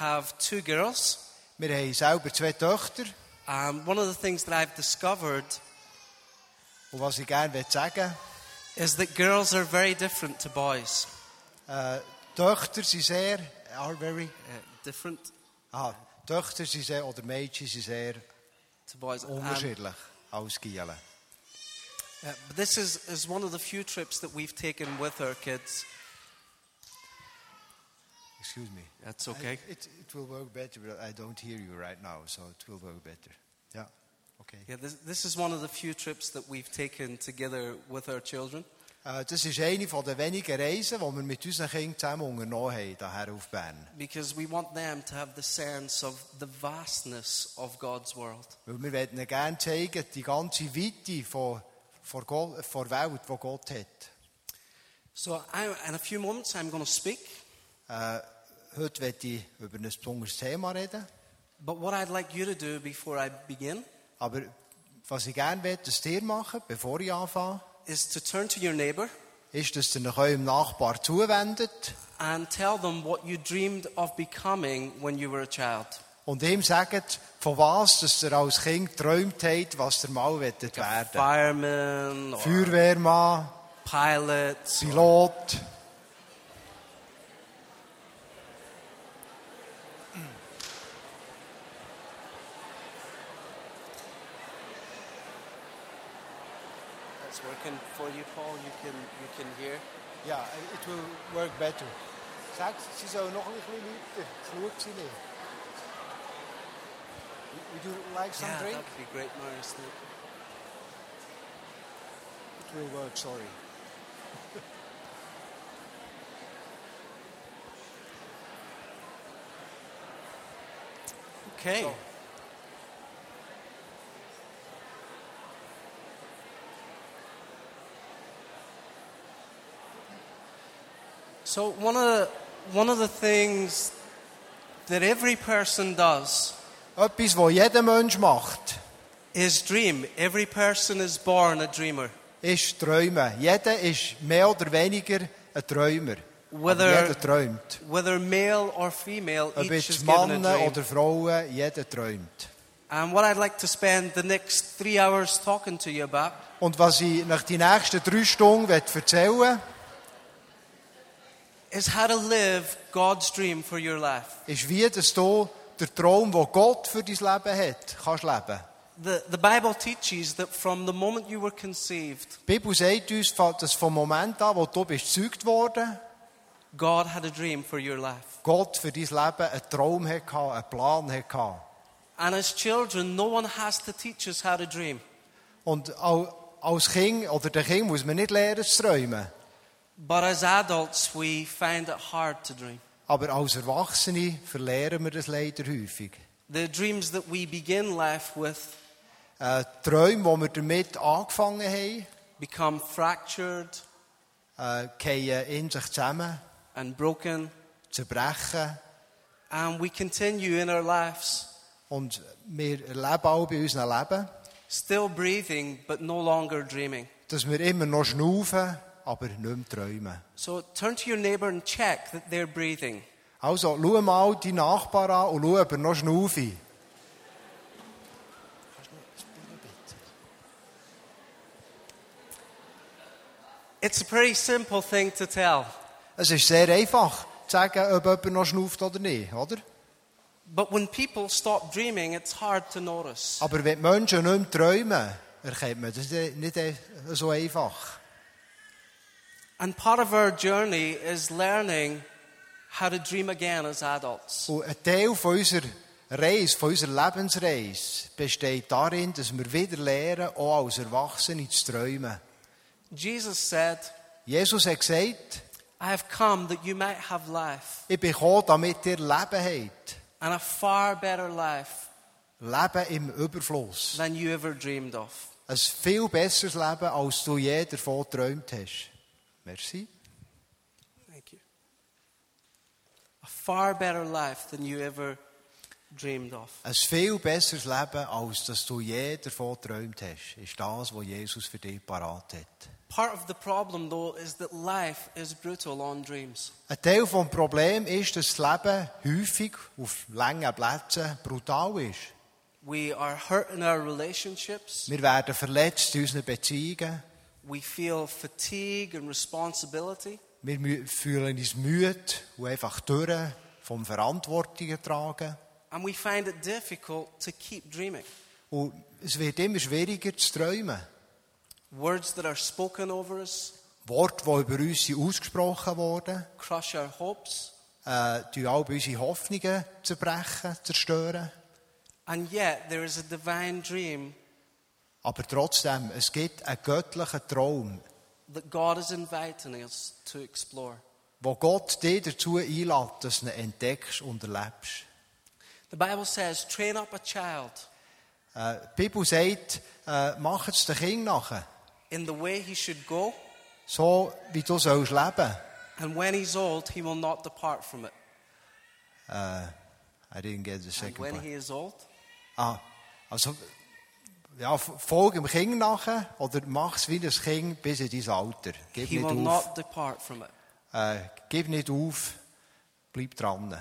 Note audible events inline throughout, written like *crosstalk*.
have two girls. Wir haben selber zwei Töchter. Um, one of the things that I've discovered Und was ich gerne sagen is that girls are very different to boys. äh, Töchter sind sehr, are very, Uh, different aha, Töchter sind sehr, oder Mädchen sind sehr to boys. Um, unterschiedlich als Gielen. uh, but this is, is one of the few trips that we've taken with our kids. Excuse me. That's okay. I- it, it will work better, but I don't hear you right now, so it will work better. Yeah. okay. Yeah, this, this is one of the few trips that we've taken together with our children. Uh, äh, das ist eine von den wenigen Reisen, die wir mit unseren Kindern zusammen unternommen haben, hierher auf Bern. Because we want them to have the sense of the vastness of God's world. Weil wir ihnen gerne zeigen, die ganze Weite von, von, Gott, von der Welt, die Gott hat. So, I, in a few moments, I'm going to speak. Äh, heute werde ich über ein besonderes Thema reden. But what I'd like you to do before I begin Aber was ich gerne will, dass ihr machen, bevor ich anfange, is to turn to your neighbor ist, dass ihr euch eurem Nachbar zuwendet and tell them what you dreamed of becoming when you were a child. und ihm sagt, von was dass ihr als Kind geträumt habt, was ihr mal wettet werden. Fireman or Feuerwehrmann, pilot. Pilot. you can you can hear. Yeah, it will work better. Nog een zien. Would you like some yeah, drink? Yeah, that'd be great, It will work, sorry. okay. So. So one of the, one of the things that every person does Etwas, was jeder Mensch macht, is dream. Every person is born a dreamer. ist träumen. Jeder ist mehr oder weniger ein Träumer. Aber Whether- jeder träumt. Whether male or female, Ob each is jetzt given a Männer dream. oder Frauen, jeder träumt. And what I'd like to spend the next three hours talking to you about Und was ich nach die nächsten drei Stunden erzählen will, is how to live God's dream for your life. ist, wie dass du der Traum, den Gott für dein Leben hat, kannst leben. The, the Bible teaches that from the moment you were conceived, Die Bibel sagt uns, dass vom Moment an, wo du bist gezeugt worden, God had a dream for your life. Gott für dein Leben einen Traum hatte, einen Plan hatte. And as children, no one has to teach us how to dream. Und au- als Kind oder der Kind muss man nicht lernen zu träumen. But as adults, we find it hard to dream. Aber als Erwachsene verlieren wir das leider häufig. The dreams that we begin life with Äh, Träume, die wir damit angefangen haben, become fractured äh, fallen in sich zusammen, and broken, zerbrechen. and we continue in our lives Und wir erleben auch bei unserem Leben, still breathing but no longer dreaming. dass wir immer noch schnaufen, aber nicht mehr träumen. So turn to your neighbor and check that they're breathing. Also, schau mal die Nachbarn an und schau, ob er noch schnaufe. It's a pretty simple thing to tell. Es ist sehr einfach zu sagen, ob jemand noch schnauft oder nicht, oder? But when people stop dreaming, it's hard to notice. Aber wenn Menschen nicht mehr träumen, erkennt man das nicht so einfach. And part of our journey is learning how to dream again as adults. Und ein Teil von unserer Reise, von unserer Lebensreise, besteht darin, dass wir wieder lernen, auch als Erwachsene zu träumen. Jesus said, Jesus hat gesagt, I have come that you might have life, ich bin gekommen, damit ihr Leben habt. and a far better life Leben im Überfluss. than you ever dreamed of. Ein viel besseres Leben, als du je davon geträumt hast. Merci. Thank you. A far better life than you ever dreamed of. Ein viel besseres Leben, als dass du je davon geträumt hast, ist das, was Jesus für dich parat hat. Part of the problem, though, is that life is brutal on dreams. Ein Teil des Problems ist, dass das Leben häufig auf langen Plätzen brutal ist. We are hurt in our relationships. Wir werden verletzt in unseren Beziehungen. We feel fatigue and responsibility. Wir fühlen uns müde und einfach durch vom Verantwortungen tragen. And we find it difficult to keep dreaming. Und es wird immer schwieriger zu träumen. Words that are spoken over us Worte, die über uns ausgesprochen wurden, crush our hopes. äh, tun all unsere Hoffnungen zerbrechen, zerstören. And yet, there is a divine dream Aber trotzdem, es gibt einen göttlichen Traum, that God is inviting us to explore. wo Gott dich dazu einlädt, dass du ihn entdeckst und erlebst. The Bible says, train up a child Äh, die Bibel sagt, äh, mach es den Kind nachher, in the way he should go, so wie du sollst leben. and when he's old, he will not depart from it. Äh, I didn't get the And second when part. he is old, Ah, also, ja, folge dem Kind nachher oder mach es wie das Kind bis in dein Alter. Gib he nicht will auf. not depart from it. Äh, gib nicht auf, bleib dran.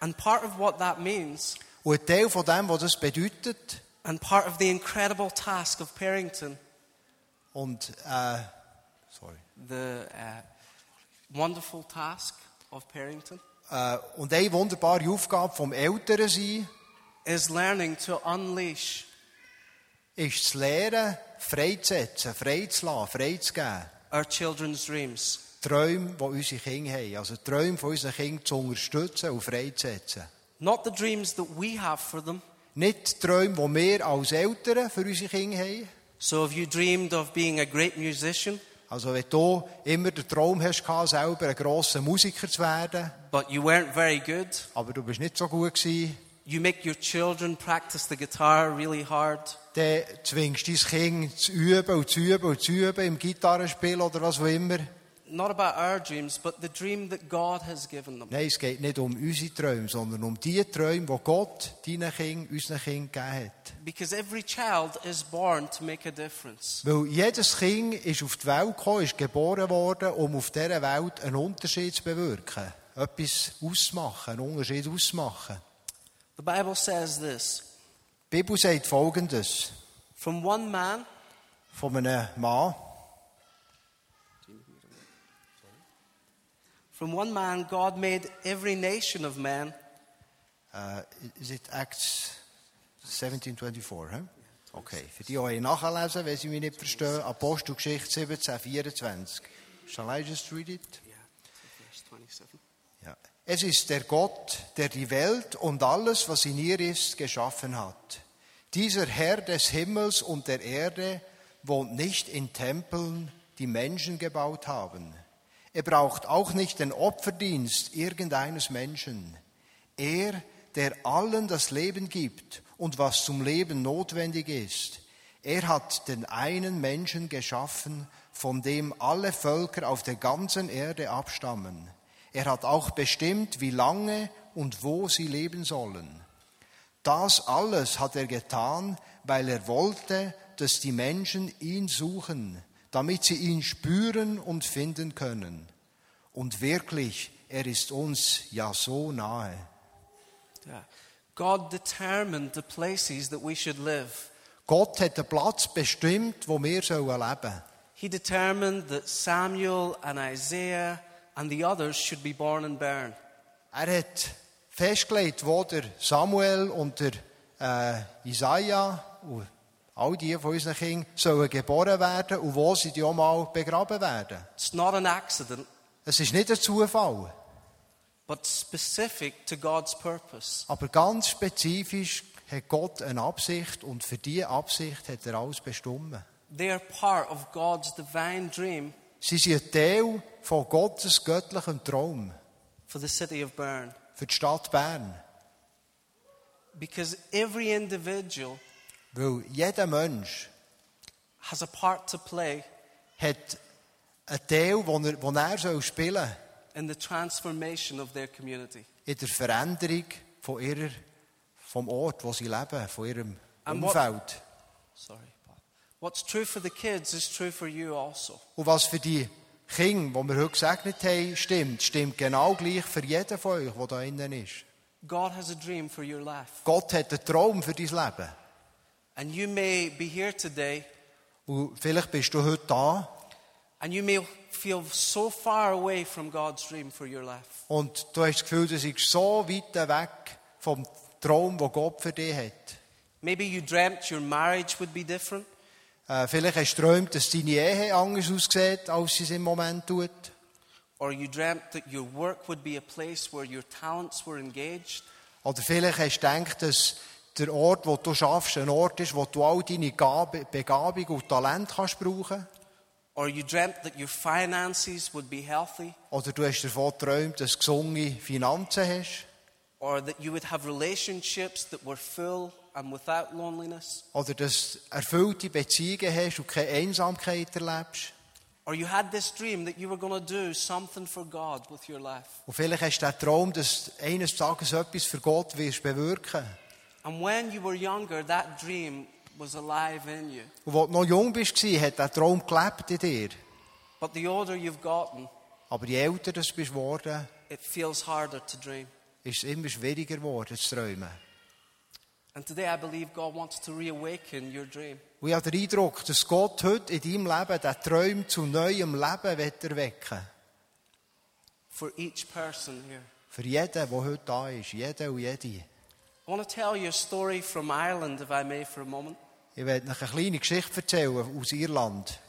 And part of what that means, Und ein Teil von dem, was das bedeutet, and part of the incredible task of parenting, und, äh, sorry, the uh, wonderful task of parenting, äh, und eine wunderbare Aufgabe vom Eltern sein, is learning to unleash ist zu lernen, freizusetzen, freizulassen, freizugeben. our children's dreams. Träume, die unsere Kinder haben. Also Träume von unseren Kindern zu unterstützen und freizusetzen. Not the dreams that we have for them. Nicht die Träume, die wir als Eltern für unsere Kinder haben. So, if you dreamed of being a great musician, Also wenn du immer den Traum hast, selber ein grosser Musiker zu werden, but you weren't very good, aber du bist nicht so gut gewesen, you make your children practice the guitar really hard, dann zwingst du dein Kind zu üben und zu üben und zu üben im Gitarrenspiel oder was auch immer. not about our dreams, but the dream that God has given them. Nein, es geht nicht um unsere Träume, sondern um die Träume, die Gott deinen Kindern, unseren Kindern gegeben hat. Because every child is born to make a difference. Weil jedes Kind ist auf die Welt gekommen, ist geboren worden, um auf dieser Welt einen Unterschied zu bewirken. Etwas auszumachen, einen Unterschied auszumachen. The Bible says this Die Bibel sagt Folgendes. From one man, Von einem Mann, from one man, God made every nation of men äh, uh, is it Acts 1724, hä? Okay, für die, die nachlesen, wenn sie mich nicht verstehen, Apostelgeschichte 17, 24. Shall I just read it? Yeah, verse 27. Es ist der Gott, der die Welt und alles, was in ihr ist, geschaffen hat. Dieser Herr des Himmels und der Erde wohnt nicht in Tempeln, die Menschen gebaut haben. Er braucht auch nicht den Opferdienst irgendeines Menschen. Er, der allen das Leben gibt und was zum Leben notwendig ist. Er hat den einen Menschen geschaffen, von dem alle Völker auf der ganzen Erde abstammen. Er hat auch bestimmt, wie lange und wo sie leben sollen. Das alles hat er getan, weil er wollte, dass die Menschen ihn suchen, damit sie ihn spüren und finden können. Und wirklich, er ist uns ja so nahe. Yeah. God determined the places that we should live. Gott hat den Platz bestimmt, wo wir sollen leben. He determined that Samuel and Isaiah and the others should be born in Bern. Er hat festgelegt, wo der Samuel und der äh, Isaiah und all die von unseren Kindern sollen geboren werden und wo sie die auch mal begraben werden. It's not an accident, Es ist nicht ein Zufall, but specific to God's purpose. aber ganz spezifisch hat Gott eine Absicht und für diese Absicht hat er alles bestimmt. They are part of God's divine dream Sie sind Teil von Gottes göttlichem Traum for the city of Bern. für die Stadt Bern. Because every individual Weil jeder Mensch has a part to play hat einen Teil, den er, den er soll spielen soll in the transformation of their community. in der Veränderung von ihrer, vom Ort, wo sie leben, von ihrem And what- Umfeld. Sorry, Und was für die Kinder, die wir heute gesegnet haben, stimmt, stimmt genau gleich für jeden von euch, der da innen ist. God has a dream for your life. Gott hat einen Traum für dein Leben. And you may be here today Und vielleicht bist du heute da and you may feel so far away from God's dream for your life. und du hast das Gefühl, du bist so weit weg vom Traum, den Gott für dich hat. Maybe you dreamt your marriage would be different. Äh, vielleicht hast du geträumt, dass deine Ehe anders aussieht, als sie es im Moment tut. Or you dreamt that your work would be a place where your talents were engaged. Oder vielleicht hast du gedacht, dass der Ort, wo du schaffst, ein Ort ist, wo du all deine Gabe, Begabung und Talent kannst brauchen. Or you dreamt that your finances would be healthy. Oder du hast davon geträumt, dass du gesunde Finanzen hast. Or that you would have relationships that were full and without loneliness. Oder dass erfüllte Beziehungen hast und keine Einsamkeit erlebst. Or you had this dream that you were going to do something for God with your life. Und vielleicht hast du den Traum, dass du eines Tages etwas für Gott wirst bewirken. And when you were younger, that dream was alive in you. Und als du noch jung warst, hat der Traum gelebt in dir. But the older you've gotten, Aber je älter du bist geworden, it feels harder to dream. Ist es immer schwieriger geworden zu träumen. And today I believe God wants to reawaken your dream. Und ich habe den Eindruck, dass Gott heute in deinem Leben den Träum zu neuem Leben wird erwecken For each person here. Für jeden, der heute da ist. Jeden und jede. I want to tell you a story from Ireland, if I may, for a moment. Ich werde euch eine kleine Geschichte erzählen aus Irland.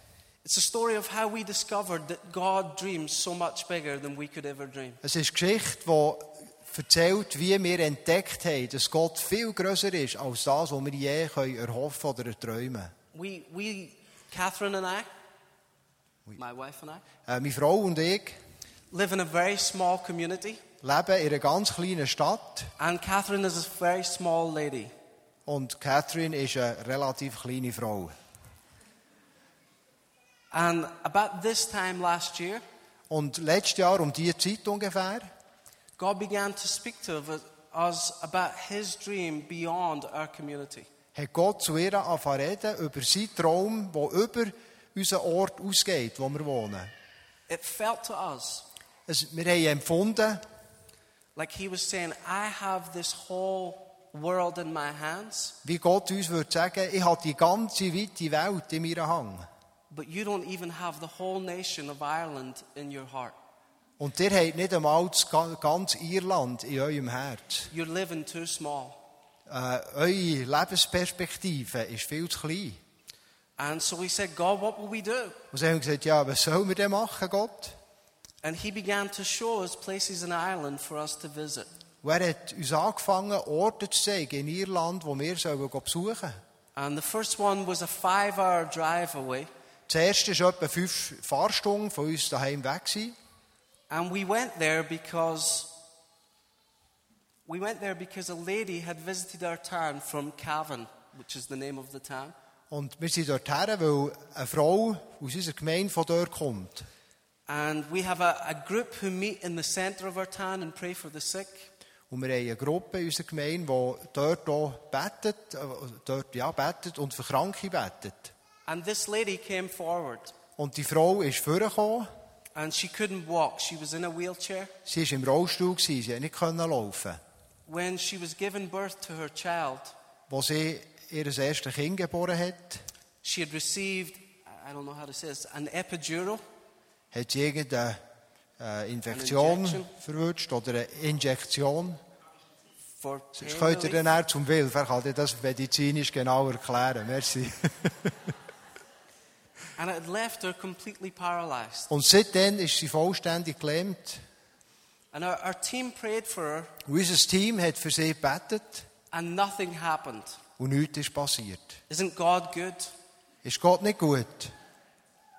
It's a story of how we discovered that God dreams so much bigger than we could ever dream. Es ist Geschichte, die erzählt, wie wir entdeckt haben, dass Gott viel größer ist als das, was wir je können erhoffen oder erträumen. We, we, Catherine and I, my wife and I, Äh, meine Frau und ich live in a very small community. leben in einer ganz kleinen Stadt And Catherine is a very small lady. und Catherine ist eine relativ kleine Frau. And about this time last year, Und letztes Jahr um diese Zeit ungefähr God began to speak to us about his dream beyond our community. hat Gott zu ihr angefangen reden über seinen Traum, der über unseren Ort ausgeht, wo wir wohnen. It felt to us Es, wir haben empfunden, like he was saying, I have this whole world in my hands, wie Gott uns würde sagen, ich habe die ganze weite Welt in meiner Hand. but you don't even have the whole nation of Ireland in your heart. Und ihr habt nicht einmal das ganz Irland in eurem Herz. You're living too small. Äh, eure Lebensperspektive ist viel zu klein. And so we said, God, what will we do? Und sie haben gesagt, ja, was sollen wir denn machen, Gott? And he began to show us places in Ireland for us to visit. Und er hat uns angefangen, Orte zu zeigen in Irland, wo wir sollen besuchen And the first one was a five hour drive away. Das erste war etwa fünf Fahrstunden von uns daheim weg. Gewesen. And we went there because we went there because a lady had visited our town from Cavan, which is the name of the town. Und wir sind dorthin, weil eine Frau aus unserer Gemeinde von dort kommt. And we have a, a group who meet in the center of our town and pray for the sick. Und wir haben eine Gruppe in unserer Gemeinde, die dort auch betet, äh, dort, ja, betet und für Kranke betet. And this lady came forward Und die Frau ist vorgekommen. And she couldn't walk. She was in a wheelchair. Sie war im Rollstuhl, sie konnte nicht können laufen. When she was giving birth to her child, Als sie ihr erstes Kind geboren hat, she had received, I don't know how to say this, an epidural. hat sie irgendeine äh, Infektion verwünscht oder eine Injektion. Das könnt ihr dann zum Wilf. Er kann dir das medizinisch genau erklären. Merci. *laughs* And it left her completely paralyzed. Und seitdem ist sie vollständig gelähmt. And our, our team prayed for her, Und unser Team hat für sie gebetet and nothing happened. und nichts ist passiert. Isn't God good? Ist Gott nicht gut?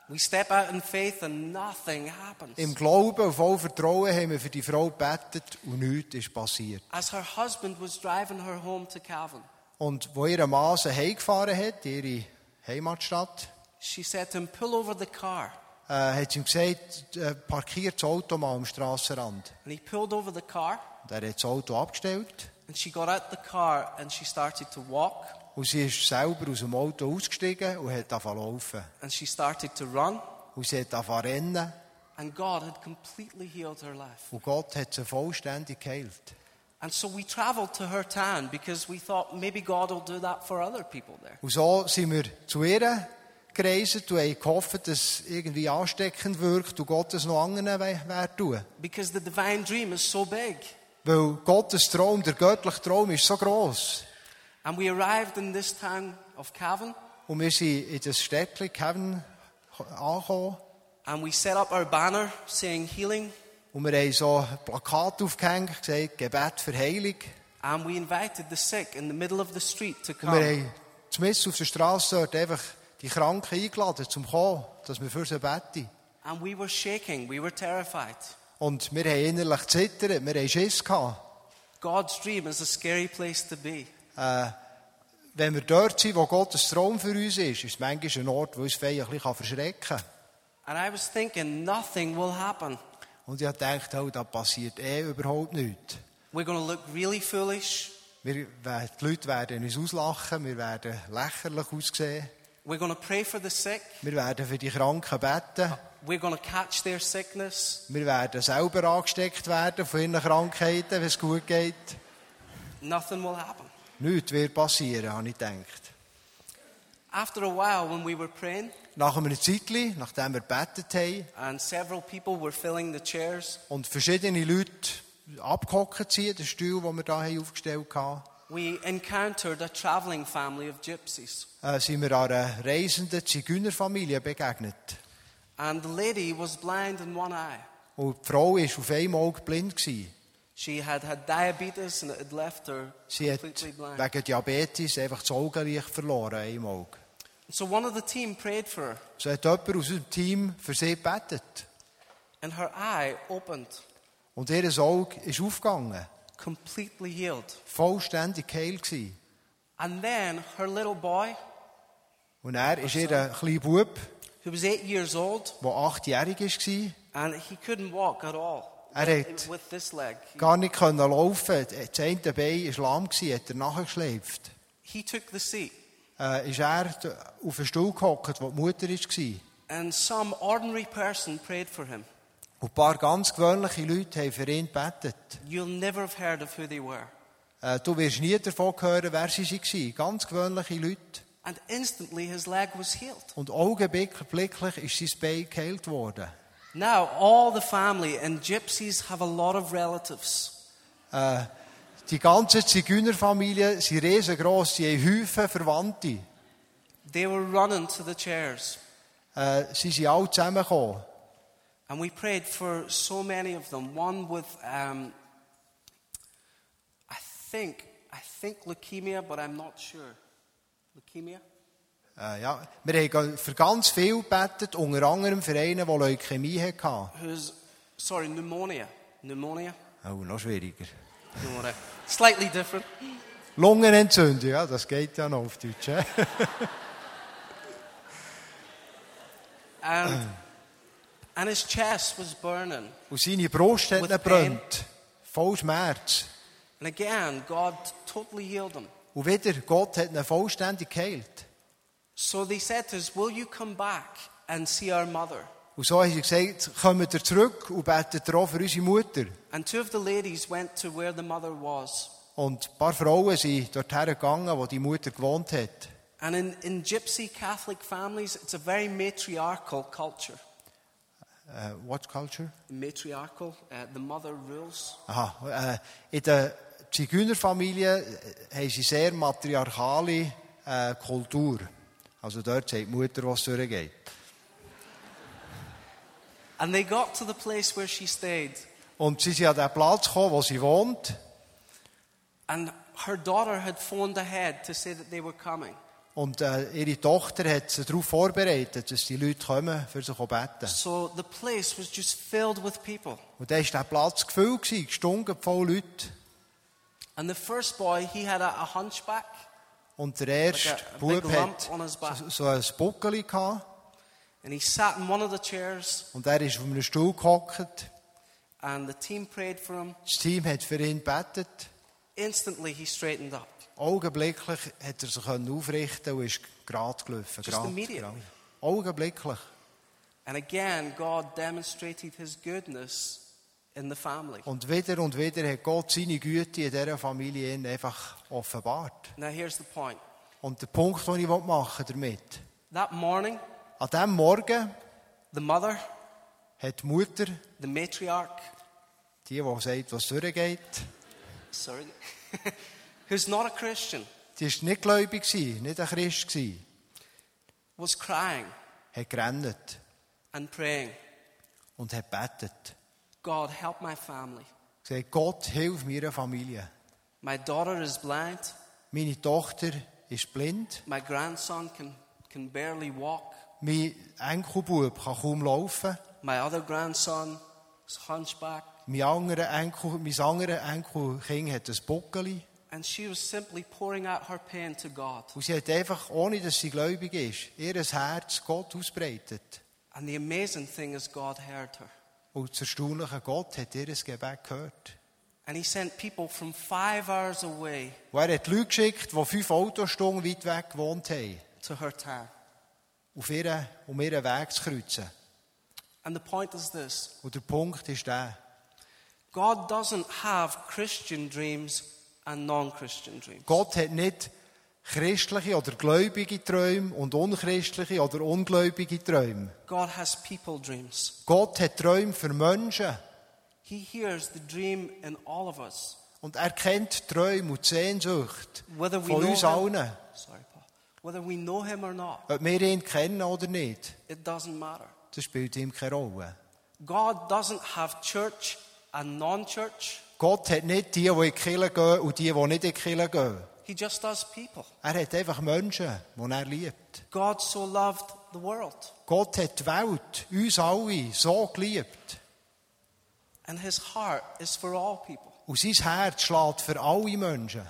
We step out in faith and nothing happens. Im Glauben und voll Vertrauen haben wir für die Frau gebetet und nichts ist passiert. As her husband was driving her home to Cavan, Und wo ihr Mann sie heimgefahren hat, ihre Heimatstadt, she said to him, Pull over the car. äh, hat ihm gesagt, äh, parkiert das Auto mal am Strassenrand. And he pulled over the car. Und er hat das Auto abgestellt. And And she got out the car and she started to walk Und sie ist selber aus dem Auto ausgestiegen und hat angefangen zu laufen. and she started to run. Und sie hat angefangen zu rennen. And God had completely healed her life. Und Gott hat sie vollständig geheilt. And so we traveled to her town because we thought maybe God will do that for other people there. Und so sind wir zu ihr gereist und haben gehofft, dass es irgendwie ansteckend wirkt und Gott es noch anderen wird tun. Because the divine dream is so big. Weil Gottes Traum, der göttliche Traum, ist so gross. And we arrived in this town of Cavan Und wir sind in das Städtchen Kevin angekommen. and we set up our banner saying healing Und wir haben so ein Plakat aufgehängt, gesagt, Gebet für Heilung. and we invited the sick in the middle of the street to Und come. wir haben zumindest auf der Straße dort einfach die Kranken eingeladen, zum kommen, dass wir für sie beten. And we were shaking, we were terrified. Und wir haben innerlich zittert, wir haben Schiss gehabt. God's dream is a scary place to be. Äh, wenn wir dort sind, wo Gottes Traum für uns ist, ist es manchmal ein Ort, wo uns vielleicht ein bisschen verschrecken kann. And I was thinking, nothing will happen. Und ich gedacht, oh, da passiert eh überhaupt nichts. We're going to look really foolish. Wir, die Leute werden uns auslachen, wir werden lächerlich aussehen. We're going to pray for the sick. Wir werden für die Kranken beten. We're going to catch their sickness. Wir werden selber angesteckt werden von ihren Krankheiten, wenn es gut geht. Nothing will happen. Nichts wird passieren, habe ich gedacht. After a while, when we were praying, Nach einem Zeitchen, nachdem wir gebetet haben and several people were filling the chairs, und verschiedene Leute abgehockt sind, den Stuhl, den wir hier aufgestellt haben, we encountered a traveling family of gypsies. äh, sind wir einer reisenden Zigeunerfamilie begegnet. And the lady was blind in one eye. Und die Frau war auf einem Auge blind. Gewesen. She had had diabetes and it had left her Sie hat completely blind. wegen Diabetes einfach das Augenlicht verloren, einem Auge. So one of the team prayed for her, So hat jemand aus unserem Team für sie gebetet. and her eye opened, Und ihr Auge ist aufgegangen. Completely healed. Vollständig geheilt gewesen. And then her little boy, Und er ist ihr ein kleiner Bub, who was eight years old, der achtjährig war, and he couldn't walk at all Er hat with this leg. Gar nicht können laufen. Das eine Bein war lahm, hat er nachgeschleift. he took the seat, Äh, ist er auf einen Stuhl gehockt, wo die Mutter war. and some ordinary person prayed for him. Und ein paar ganz gewöhnliche Leute haben für ihn gebetet. You'll never have heard of who they were. Äh, du wirst nie davon hören, wer sie waren. Ganz gewöhnliche Leute. And instantly his leg was healed. Und augenblicklich ist sein Bein geheilt worden. Now, all the family and gypsies have a lot of relatives. Äh, die ganze Zigeunerfamilie sind riesengroß, sie haben Häufen Verwandte. They were running to the chairs. Äh, sie sind alle zusammengekommen. And we prayed for so many of them. One with, um, I think, I think leukemia, but I'm not sure. Leukemia? Äh, ja. Wir haben für ganz viel gebetet, unter anderem für einen, der Leukämie hatte. Who's, sorry, pneumonia. Pneumonia? Oh, noch schwieriger. Pneumonia. Slightly different. Lungenentzündung, ja, das geht ja noch auf Deutsch. And, and his chest was burning. Und seine Brust hat With ihn pain. brennt. Voll Schmerz. And again, God totally healed him. Und wieder, er Gott hat ihn vollständig geheilt. So they said to us, Will you come back and see our mother? Und so haben sie gesagt, kommt ihr zurück und betet ihr auch für unsere Mutter. And two of the ladies went to where the mother was. Und ein paar Frauen sind dorthin gegangen, wo die Mutter gewohnt hat. And in, in Gypsy Catholic families, it's a very matriarchal culture. Äh, what culture? Matriarchal, uh, the mother rules. Aha, äh, in der Zigeunerfamilie äh, haben sie sehr matriarchale äh, Kultur. Also dort sagt die Mutter, was durchgeht. And they got to the place where she stayed, Und sie sind an den Platz gekommen, wo sie wohnt. and her daughter had phoned ahead to say that they were coming. Und äh, ihre Tochter hat sie darauf vorbereitet, dass die Leute kommen, für sie zu beten. So the place was just filled with people. Und dann war der Platz gefüllt, gestunken voll Leute. And the first boy, he had a, a hunchback, Und der erste Like a- a Bub hat so, so ein Buckeli gehabt. and he sat in one of the chairs, Und er ist auf einem Stuhl gehockt. and the team prayed for him. Das Team hat für ihn gebetet. Instantly, he straightened up. Augenblicklich hat er sich aufrichten und ist gerade gelaufen. Gerade. Augenblicklich. And again, God demonstrated his goodness in the family. Und wieder und wieder hat Gott seine Güte in dieser Familie einfach offenbart. Now, here's the point. Und der Punkt, den ich machen will damit, That morning, an diesem Morgen the mother, hat die Mutter, the matriarch, die, die sagt, was durchgeht, sorry, *laughs* who's not a Christian, die war nicht gläubig, nicht ein Christ, was crying hat gerannt and praying, und hat betet. God, help my family. Gesagt, Gott, hilf meiner Familie. My daughter is blind. Meine Tochter ist blind. My grandson can, can barely walk. Mein Enkelbub kann kaum laufen. My other grandson is hunchback. Mein anderer Enkel, mein anderer Enkelkind hat ein Buckeli. And she was simply pouring out her pain to God. Und sie hat einfach, ohne dass sie gläubig ist, ihr Herz Gott ausbreitet. And the amazing thing is, God heard her. Und das erstaunliche Gott hat ihr Gebet gehört. And He sent people from five hours away Und er hat Leute geschickt, die fünf Autostunden weit weg gewohnt haben, to her town. auf ihren, um ihren Weg zu kreuzen. And the point is this Und der Punkt ist der, God doesn't have Christian dreams Gott hat nicht christliche oder gläubige Träume und unchristliche oder ungläubige Träume. God has people dreams. Gott hat Träume für Menschen. He hears the dream in all of us. Und er kennt Träume und Sehnsucht Whether we von know uns him, allen. sorry, Paul. Whether we know him or not, Ob wir ihn kennen oder nicht, it doesn't matter. das spielt ihm keine Rolle. God doesn't have church and non-church. Gott hat nicht die, die in die Kirche gehen und die, die nicht in die Kirche gehen. He just does people. Er hat einfach Menschen, die er liebt. God so loved the world, Gott hat die Welt, uns alle, so geliebt. and His heart is for all people. Und sein Herz schlägt für alle Menschen.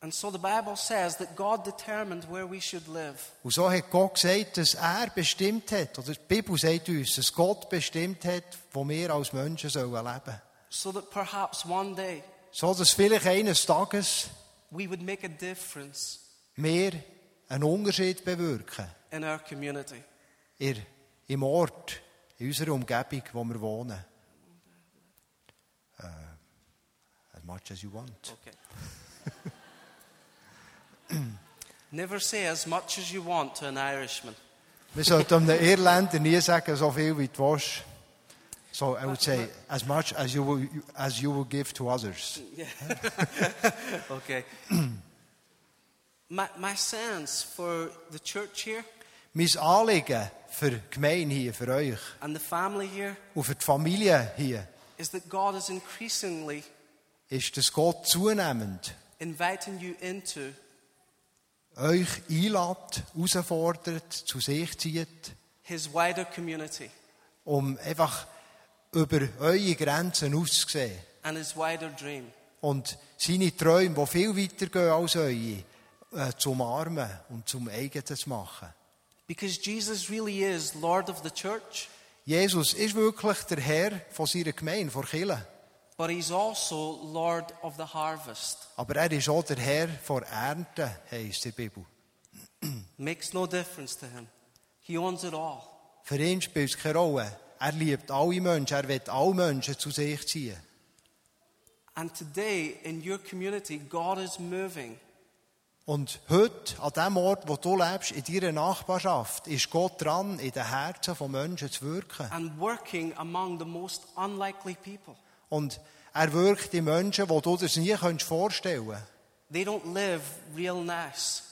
And so the Bible says that God determined where we should live. Und so hat Gott gesagt, dass er bestimmt hat, oder die Bibel sagt uns, dass Gott bestimmt hat, wo wir als Menschen sollen leben. So that perhaps one day So dass vielleicht eines Tages we would make a difference wir einen Unterschied bewirken. in our community. In, Im Ort, in unserer Umgebung, wo wir wohnen. Uh, as much as you want. Okay. *laughs* Never say as much as you want to an Irishman. Wir sollten einem Irländer nie sagen, so viel wie du willst. So I would say, as much as you will, as you will give to others. *laughs* Okay. my, my sense for the church here? Mein Anliegen für die Gemeinde hier, für euch and the family here? Und für die Familie hier, is that God is increasingly ist, dass Gott zunehmend inviting you into euch einlädt, herausfordert, zu sich zieht, his wider community. Um einfach über eure Grenzen auszusehen and his wider dream. und seine Träume, die viel weiter gehen als eure, äh, zu umarmen und zum eigenen zu machen. Because Jesus really is Lord of the church, Jesus ist wirklich der Herr von seiner Gemeinde, von Kirche. but he's also Lord of the harvest. Aber er ist auch der Herr von Ernte, in der Bibel. Makes no difference to him. He owns it all. Für ihn spielt es keine Rolle. Er liebt alle Menschen, er will alle Menschen zu sich ziehen. And today in your community, God is moving Und heute, an dem Ort, wo du lebst, in deiner Nachbarschaft, ist Gott dran, in den Herzen von Menschen zu wirken. and working among the most unlikely people. Und er wirkt in Menschen, wo du dir nie vorstellen kannst. They don't live real nice.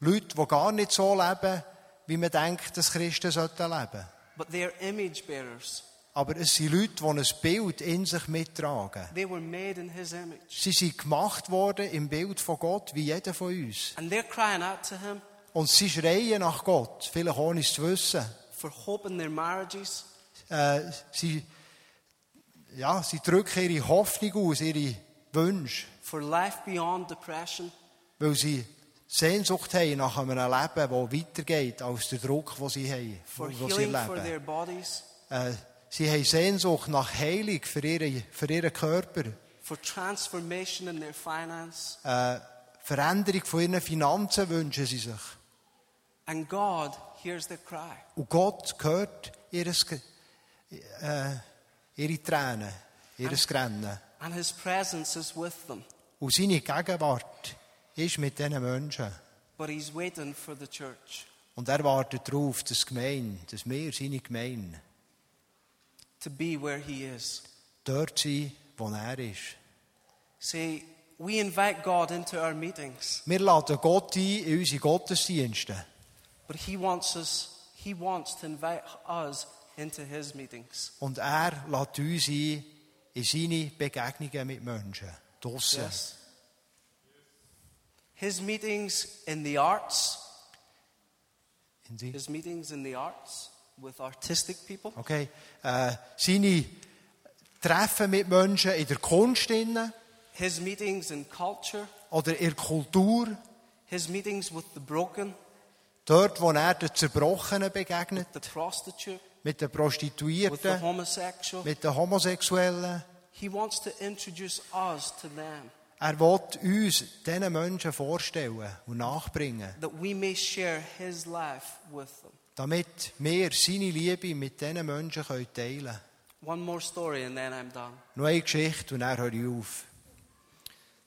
Leute, die gar nicht so leben, wie man denkt, dass Christen sollten leben. But they're image bearers. Aber es sind Leute, die ein Bild in sich mittragen. They were made in His image. Sie sind gemacht worden im Bild von Gott, wie jeder von uns. And they're crying out to Him Und sie schreien nach Gott, vielleicht ohne es zu wissen. for hope in their marriages, Äh, sie, ja, sie drücken ihre Hoffnung aus, ihre Wünsche, for life beyond depression, weil sie Sehnsucht haben nach einem Leben, das weitergeht als der Druck, den sie haben, for wo sie leben. Äh, sie haben Sehnsucht nach Heilung für, ihre, für ihren Körper, for transformation in their finance. Äh, Veränderung von ihren Finanzen wünschen sie sich. And God hears their cry. Und Gott hört ihres, äh, ihre Tränen, ihres Grennen. And His presence is with them. Und seine Gegenwart ist mit diesen Menschen. But He's waiting for the church Und er wartet darauf, dass, Gemeinde, dass wir, seine Gemeinde, to be where He is. dort sind, wo er ist. See, we invite God into our meetings, Wir laden Gott ein in unsere Gottesdienste. but He wants us, He wants to invite us into His meetings. Und er lädt uns ein in seine Begegnungen mit Menschen. Draussen. Yes. His meetings in the arts, In die- His meetings in the arts with artistic people, Okay. Äh, seine Treffen mit Menschen in der Kunst innen His meetings in culture, oder in Kultur, His meetings with the broken, dort, wo er den Zerbrochenen begegnet, the prostitute, mit den with the homosexual. mit den Homosexuellen. He wants to introduce us to them Er will uns diesen Menschen vorstellen und nachbringen, damit wir seine Liebe mit diesen Menschen teilen können. I'm done. Noch eine Geschichte und dann höre ich auf.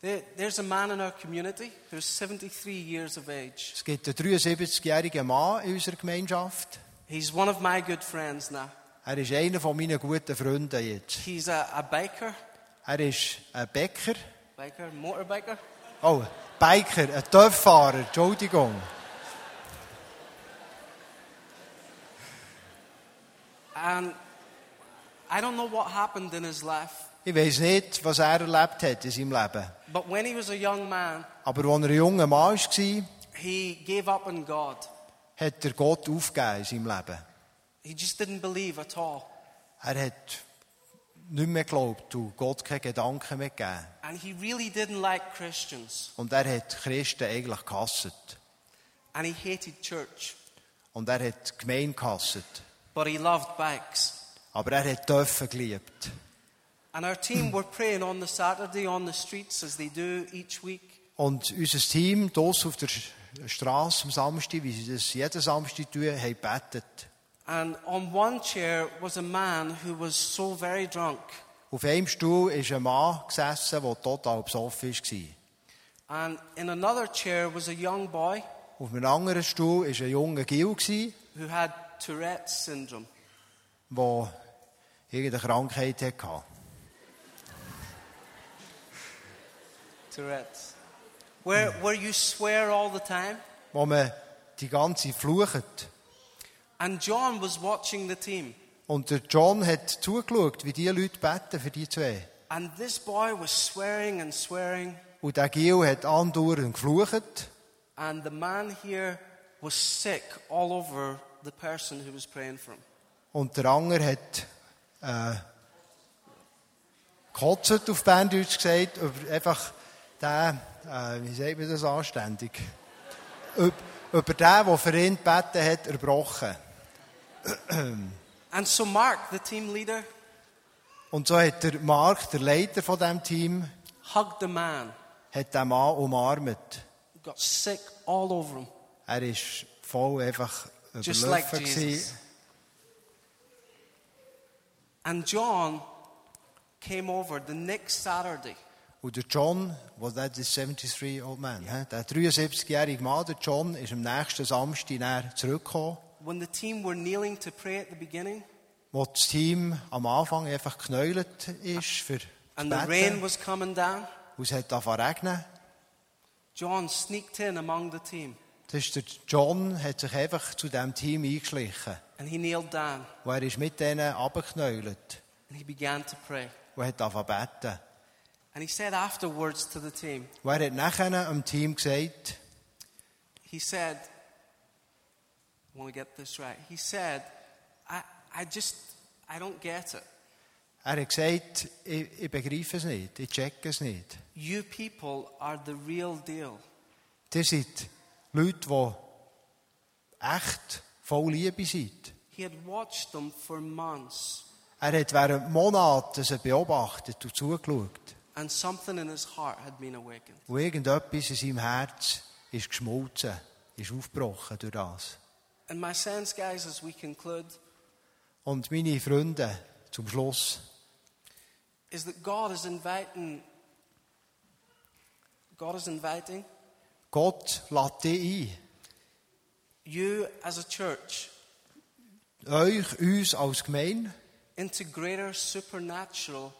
There, there's a man in our community who's 73 years of age. Es gibt einen 73-jährigen Mann in unserer Gemeinschaft. He's one of my good friends now. Er ist einer von meinen guten Freunden jetzt. He's a, a biker, Er ist ein Bäcker. Biker, motorbiker. Oh, Biker, ein Töpffahrer, Entschuldigung. And I don't know what happened in his life, Ich weiß nicht, was er erlebt hat in seinem Leben. but when he was a young man, Aber als er ein junger Mann war, he gave up on God. hat er Gott aufgegeben in seinem Leben. He just didn't believe at all. Er hat nicht mehr geglaubt und Gott keine Gedanken mehr gegeben. And he really didn't like Christians. Und er hat Christen eigentlich gehasst. And he hated church. Und er hat Gemeinde gehasst. But he loved bikes. Aber er hat Dörfer geliebt. And our team were praying on the Saturday on the streets as they do each week. Und unser Team, hier auf der Straße am Samstag, wie sie das jeden Samstag tun, haben gebetet. And on one chair was a man who was so very drunk. Auf einem Stuhl ist ein Mann gesessen, der total besoffen war. And in another chair was a young boy Auf einem anderen Stuhl war ein junger Gil, who had Tourette's syndrome. der irgendeine Krankheit hatte. Tourette's. Where, where you swear all the time. Wo man die ganze flucht. And John was watching the team. Und der John hat zugeschaut, wie die Leute beten für die zwei. And this boy was swearing and swearing. Und der Gil hat andauernd geflucht. And the man here was sick all over the person who was praying for him. Und der andere hat äh, gekotzt, auf Berndeutsch gesagt, über einfach den, äh, wie sagt man das anständig, über, über den, der für ihn gebeten hat, erbrochen. *clears throat* And so Mark, the team leader, Und so hat der Mark, der Leiter von dem Team, hugged the man. hat den Mann umarmt. Got sick all over him. Er ist voll einfach Just like Jesus. And John came over the next Saturday. Und der John, was that is 73 old man, hä? der 73-jährige Mann, der John, ist am nächsten Samstag zurückgekommen, When the team were kneeling to pray at the beginning, wo das Team am Anfang einfach geknäult ist für and the rain was coming down, Und es hat angefangen regnen. John sneaked in among the team Das ist der John hat sich einfach zu dem Team eingeschlichen. and he kneeled down Und er ist mit denen abgeknäult and he began to pray. und hat angefangen beten. And he said afterwards to the team, Und er hat nachher am Team gesagt, he said, I want to get this right. He said, I, I just, I don't get it. er hat gesagt, ich, ich begreife es nicht, ich check es nicht. You people are the real deal. Ihr seid Leute, die echt voll Liebe sind. He had watched them for months. Er hat während Monaten sie beobachtet und zugeschaut. and something in his heart had been awakened. Und irgendetwas in seinem Herz ist geschmolzen, ist aufgebrochen durch das. And my sense, guys, as we conclude, Und meine Freunde, zum Schluss, is that God is inviting. God is inviting Gott lädt dich you as a church ein, euch, uns als Gemeinde, into greater supernatural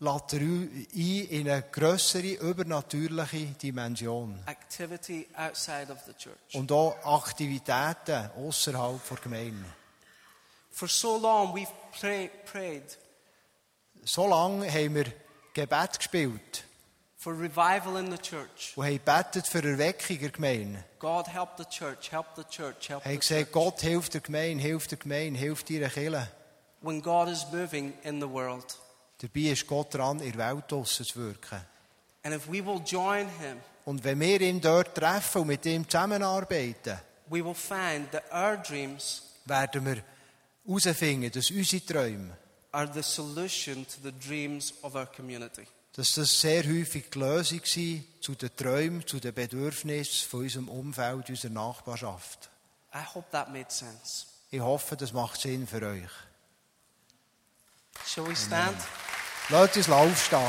lädt er ein in eine grössere, übernatürliche Dimension. activity outside of the church. Und auch Aktivitäten außerhalb der Gemeinde. For so long, we've pray, prayed So lange haben wir Gebet gespielt for revival in the church. und haben gebetet für Erweckung der Gemeinde. God, help the church, help the church, help haben gesagt. Gott hilft der Gemeinde, hilft der Gemeinde, hilft ihrer Kirche. When God is moving in the world. Dabei ist Gott dran, in der Welt zu wirken. And if we will join Him, Und wenn wir ihn dort treffen und mit ihm zusammenarbeiten, we will find that our dreams werden wir herausfinden, dass unsere Träume, are the solution to the dreams of our community. dass das sehr häufig die Lösung sind zu den Träumen, zu den Bedürfnissen von unserem Umfeld, unserer Nachbarschaft. I hope that made sense. Ich hoffe, das macht Sinn für euch. Shall we stand? Lasst uns aufstehen.